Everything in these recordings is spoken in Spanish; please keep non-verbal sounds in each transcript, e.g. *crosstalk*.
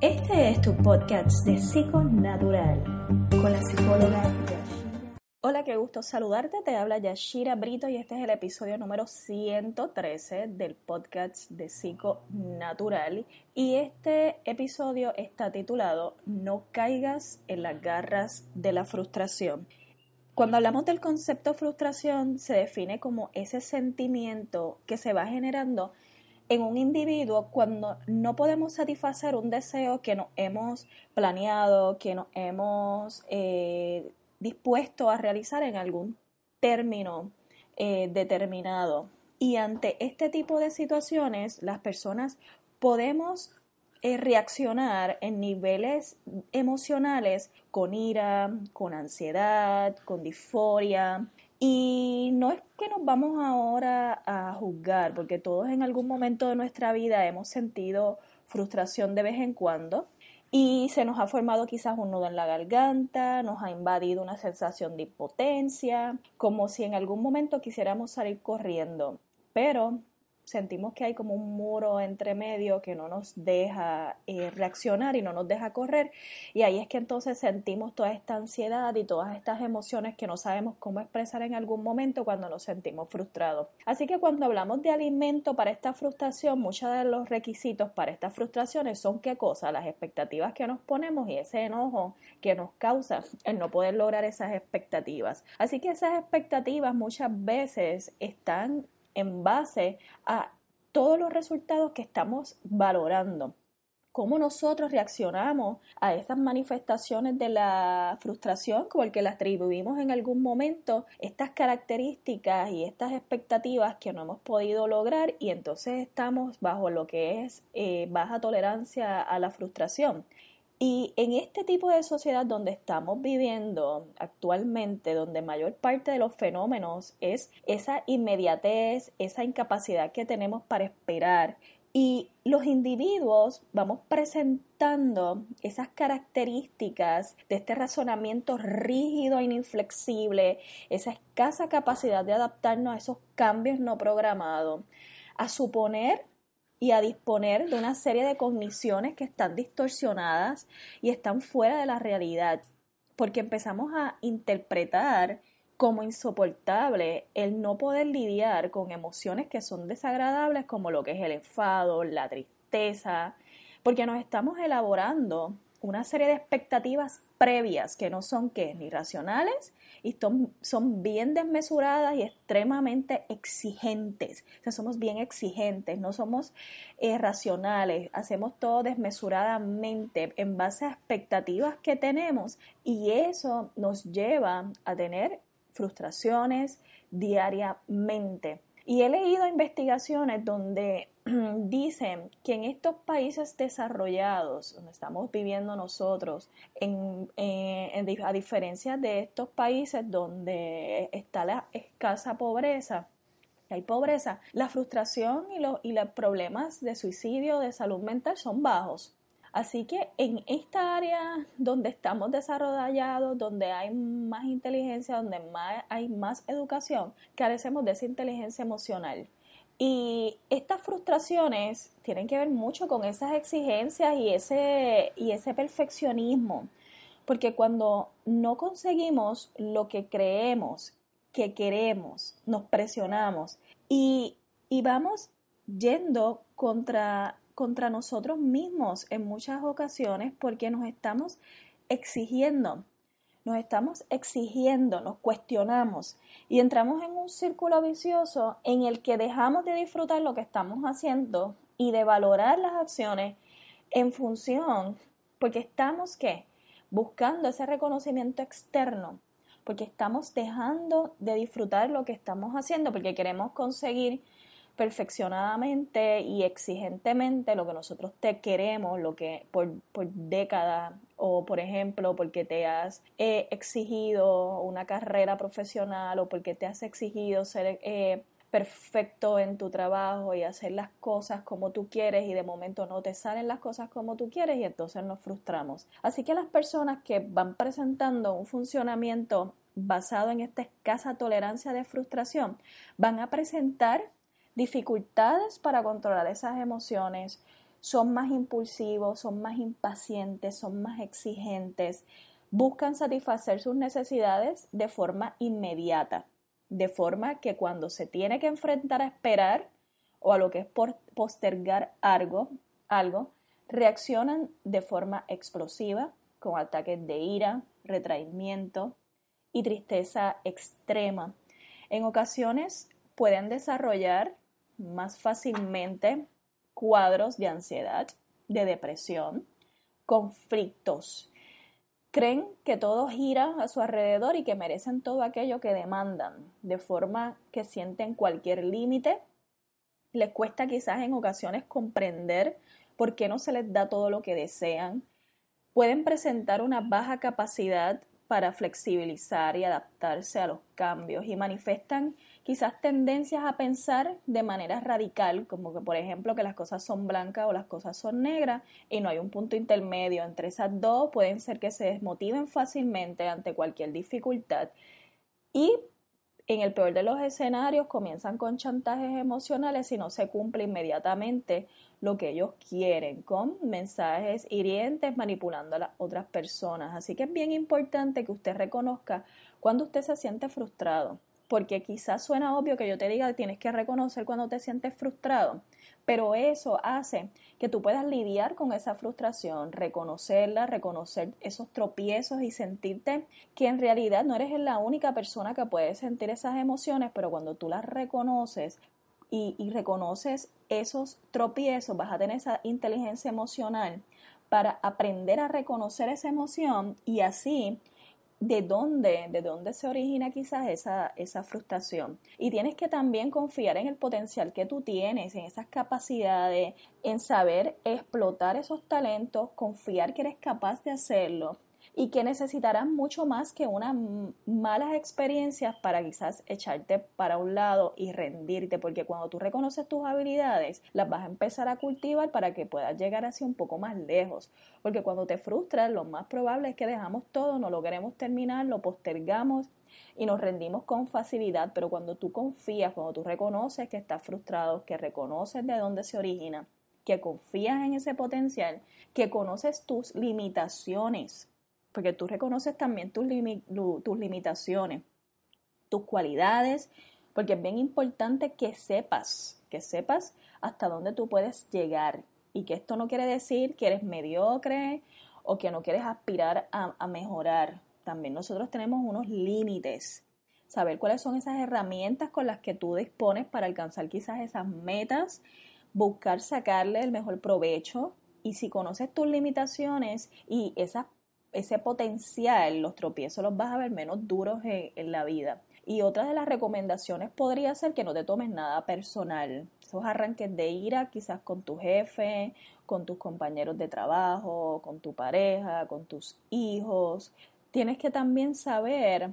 Este es tu podcast de Psico Natural con la psicóloga Hola, qué gusto saludarte. Te habla Yashira Brito y este es el episodio número 113 del podcast de Psico Natural. Y este episodio está titulado No caigas en las garras de la frustración. Cuando hablamos del concepto frustración, se define como ese sentimiento que se va generando en un individuo cuando no podemos satisfacer un deseo que nos hemos planeado, que nos hemos eh, dispuesto a realizar en algún término eh, determinado. Y ante este tipo de situaciones, las personas podemos eh, reaccionar en niveles emocionales con ira, con ansiedad, con disforia, y no es que nos vamos ahora a juzgar, porque todos en algún momento de nuestra vida hemos sentido frustración de vez en cuando y se nos ha formado quizás un nudo en la garganta, nos ha invadido una sensación de impotencia, como si en algún momento quisiéramos salir corriendo. Pero sentimos que hay como un muro entre medio que no nos deja eh, reaccionar y no nos deja correr y ahí es que entonces sentimos toda esta ansiedad y todas estas emociones que no sabemos cómo expresar en algún momento cuando nos sentimos frustrados. Así que cuando hablamos de alimento para esta frustración, muchos de los requisitos para estas frustraciones son qué cosa, las expectativas que nos ponemos y ese enojo que nos causa el no poder lograr esas expectativas. Así que esas expectativas muchas veces están en base a todos los resultados que estamos valorando cómo nosotros reaccionamos a esas manifestaciones de la frustración, como el que las atribuimos en algún momento, estas características y estas expectativas que no hemos podido lograr y entonces estamos bajo lo que es eh, baja tolerancia a la frustración. Y en este tipo de sociedad donde estamos viviendo actualmente, donde mayor parte de los fenómenos es esa inmediatez, esa incapacidad que tenemos para esperar, y los individuos vamos presentando esas características de este razonamiento rígido e inflexible, esa escasa capacidad de adaptarnos a esos cambios no programados, a suponer y a disponer de una serie de cogniciones que están distorsionadas y están fuera de la realidad, porque empezamos a interpretar como insoportable el no poder lidiar con emociones que son desagradables como lo que es el enfado, la tristeza, porque nos estamos elaborando una serie de expectativas previas que no son que ni racionales y son, bien desmesuradas y extremadamente exigentes. O sea, somos bien exigentes, no somos eh, racionales, hacemos todo desmesuradamente en base a expectativas que tenemos y eso nos lleva a tener frustraciones diariamente. Y he leído investigaciones donde *clears throat* dicen que en estos países desarrollados, donde estamos viviendo nosotros, eh, a diferencia de estos países donde está la escasa pobreza, hay pobreza, la frustración y, y los problemas de suicidio, de salud mental son bajos. Así que en esta área donde estamos desarrollados, donde hay más inteligencia, donde hay más educación, carecemos de esa inteligencia emocional. Y estas frustraciones tienen que ver mucho con esas exigencias y ese, y ese perfeccionismo. Porque cuando no conseguimos lo que creemos que queremos, nos presionamos y, y vamos yendo contra contra nosotros mismos en muchas ocasiones porque nos estamos exigiendo, nos estamos exigiendo, nos cuestionamos y entramos en un círculo vicioso en el que dejamos de disfrutar lo que estamos haciendo y de valorar las acciones en función, porque estamos ¿qué? buscando ese reconocimiento externo, porque estamos dejando de disfrutar lo que estamos haciendo, porque queremos conseguir perfeccionadamente y exigentemente lo que nosotros te queremos, lo que por, por décadas o por ejemplo porque te has eh, exigido una carrera profesional o porque te has exigido ser eh, perfecto en tu trabajo y hacer las cosas como tú quieres y de momento no te salen las cosas como tú quieres y entonces nos frustramos. Así que las personas que van presentando un funcionamiento basado en esta escasa tolerancia de frustración van a presentar dificultades para controlar esas emociones, son más impulsivos, son más impacientes, son más exigentes, buscan satisfacer sus necesidades de forma inmediata de forma que cuando se tiene que enfrentar a esperar o a lo que es postergar algo, algo, reaccionan de forma explosiva, con ataques de ira, retraimiento y tristeza extrema. En ocasiones pueden desarrollar más fácilmente cuadros de ansiedad, de depresión, conflictos creen que todo gira a su alrededor y que merecen todo aquello que demandan, de forma que sienten cualquier límite. Les cuesta quizás en ocasiones comprender por qué no se les da todo lo que desean. Pueden presentar una baja capacidad para flexibilizar y adaptarse a los cambios y manifiestan quizás tendencias a pensar de manera radical, como que por ejemplo que las cosas son blancas o las cosas son negras y no hay un punto intermedio. Entre esas dos, pueden ser que se desmotiven fácilmente ante cualquier dificultad. Y en el peor de los escenarios comienzan con chantajes emocionales y no se cumple inmediatamente lo que ellos quieren, con mensajes hirientes manipulando a las otras personas. Así que es bien importante que usted reconozca cuando usted se siente frustrado porque quizás suena obvio que yo te diga que tienes que reconocer cuando te sientes frustrado, pero eso hace que tú puedas lidiar con esa frustración, reconocerla, reconocer esos tropiezos y sentirte que en realidad no eres la única persona que puede sentir esas emociones, pero cuando tú las reconoces y, reconoces esos tropiezos, vas a tener esa inteligencia emocional para aprender a reconocer esa emoción y así de dónde, de dónde se origina quizás esa, esa frustración. Y tienes que también confiar en el potencial que tú tienes, en esas capacidades, en saber explotar esos talentos, confiar que eres capaz de hacerlo y que necesitarás mucho más que unas malas experiencias para quizás echarte para un lado y rendirte, porque cuando tú reconoces tus habilidades, las vas a empezar a cultivar para que puedas llegar así un poco más lejos, porque cuando te frustras, lo más probable es que dejamos todo, no lo queremos terminar, lo postergamos y nos rendimos con facilidad, pero cuando tú confías, cuando tú reconoces que estás frustrado, que reconoces de dónde se origina, que confías en ese potencial, que conoces tus limitaciones, porque tú reconoces también tus, tus limitaciones, tus cualidades, porque es bien importante que sepas, que sepas hasta dónde tú puedes llegar y que esto no quiere decir que eres mediocre o que no quieres aspirar a, a mejorar. También nosotros tenemos unos límites. Saber cuáles son esas herramientas con las que tú dispones para alcanzar quizás esas metas, buscar sacarle el mejor provecho y si conoces tus limitaciones y esas ese potencial, los tropiezos los vas a ver menos duros en, la vida. Y otra de las recomendaciones podría ser que no te tomes nada personal. Esos arranques de ira quizás con tu jefe, con tus compañeros de trabajo, con tu pareja, con tus hijos. Tienes que también saber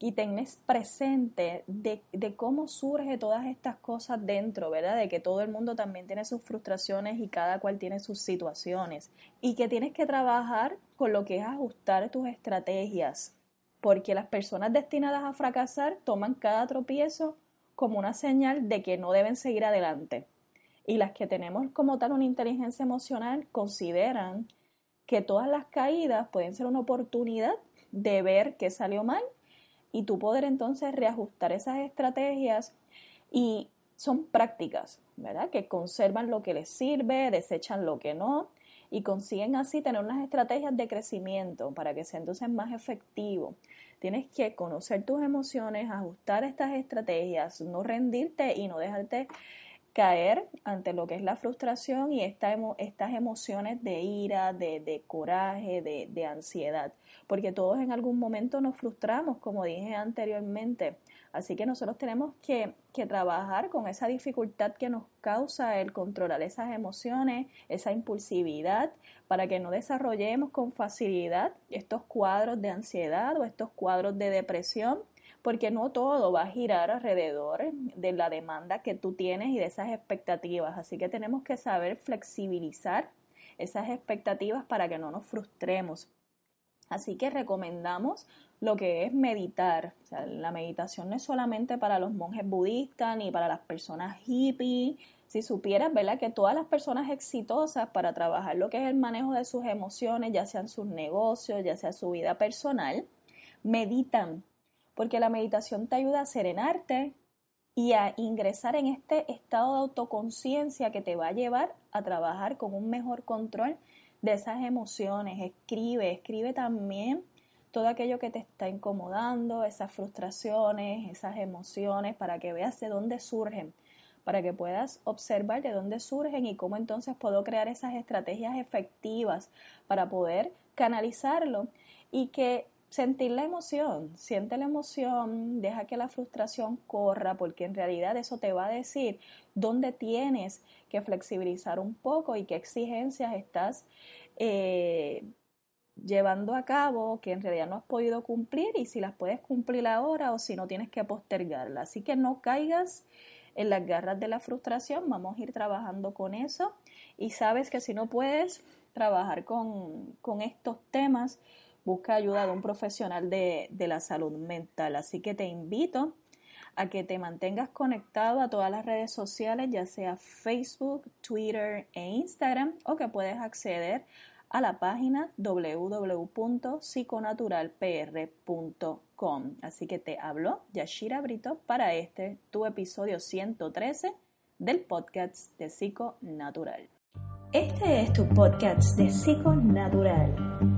y tenés presente de, de, cómo surge todas estas cosas dentro, ¿verdad? De que todo el mundo también tiene sus frustraciones y cada cual tiene sus situaciones. Y que tienes que trabajar con lo que es ajustar tus estrategias, porque las personas destinadas a fracasar toman cada tropiezo como una señal de que no deben seguir adelante. Y las que tenemos como tal una inteligencia emocional consideran que todas las caídas pueden ser una oportunidad de ver qué salió mal y tú poder entonces reajustar esas estrategias y son prácticas, ¿verdad? Que conservan lo que les sirve, desechan lo que no y consiguen así tener unas estrategias de crecimiento para que sea entonces más efectivo. Tienes que conocer tus emociones, ajustar estas estrategias, no rendirte y no dejarte caer ante lo que es la frustración y esta estas emociones de ira, de, coraje, de, ansiedad, porque todos en algún momento nos frustramos, como dije anteriormente. Así que nosotros tenemos que, que, trabajar con esa dificultad que nos causa el controlar esas emociones, esa impulsividad, para que no desarrollemos con facilidad estos cuadros de ansiedad o estos cuadros de depresión porque no todo va a girar alrededor de la demanda que tú tienes y de esas expectativas. Así que tenemos que saber flexibilizar esas expectativas para que no nos frustremos. Así que recomendamos lo que es meditar. la meditación no es solamente para los monjes budistas ni para las personas hippies. Si supieras, ¿verdad? Que todas las personas exitosas para trabajar lo que es el manejo de sus emociones, ya sean sus negocios, ya sea su vida personal, meditan porque la meditación te ayuda a serenarte y a ingresar en este estado de autoconciencia que te va a llevar a trabajar con un mejor control de esas emociones. Escribe, escribe también todo aquello que te está incomodando, esas frustraciones, esas emociones, para que veas de dónde surgen, para que puedas observar de dónde surgen y cómo entonces puedo crear esas estrategias efectivas para poder canalizarlo y que sentir la emoción, siente la emoción, deja que la frustración corra, porque en realidad eso te va a decir dónde tienes que flexibilizar un poco y qué exigencias estás eh, llevando a cabo que en realidad no has podido cumplir y si las puedes cumplir ahora o si no tienes que postergarlas. Así que no caigas en las garras de la frustración, vamos a ir trabajando con eso y sabes que si no puedes trabajar con, con estos temas, busca ayuda de un profesional de, la salud mental. Así que te invito a que te mantengas conectado a todas las redes sociales, ya sea Facebook, Twitter e Instagram, o que puedes acceder a la página www.psiconaturalpr.com. Así que te hablo Yashira Brito para este tu episodio 113 del podcast de Psico Natural. Este es tu podcast de Psico Natural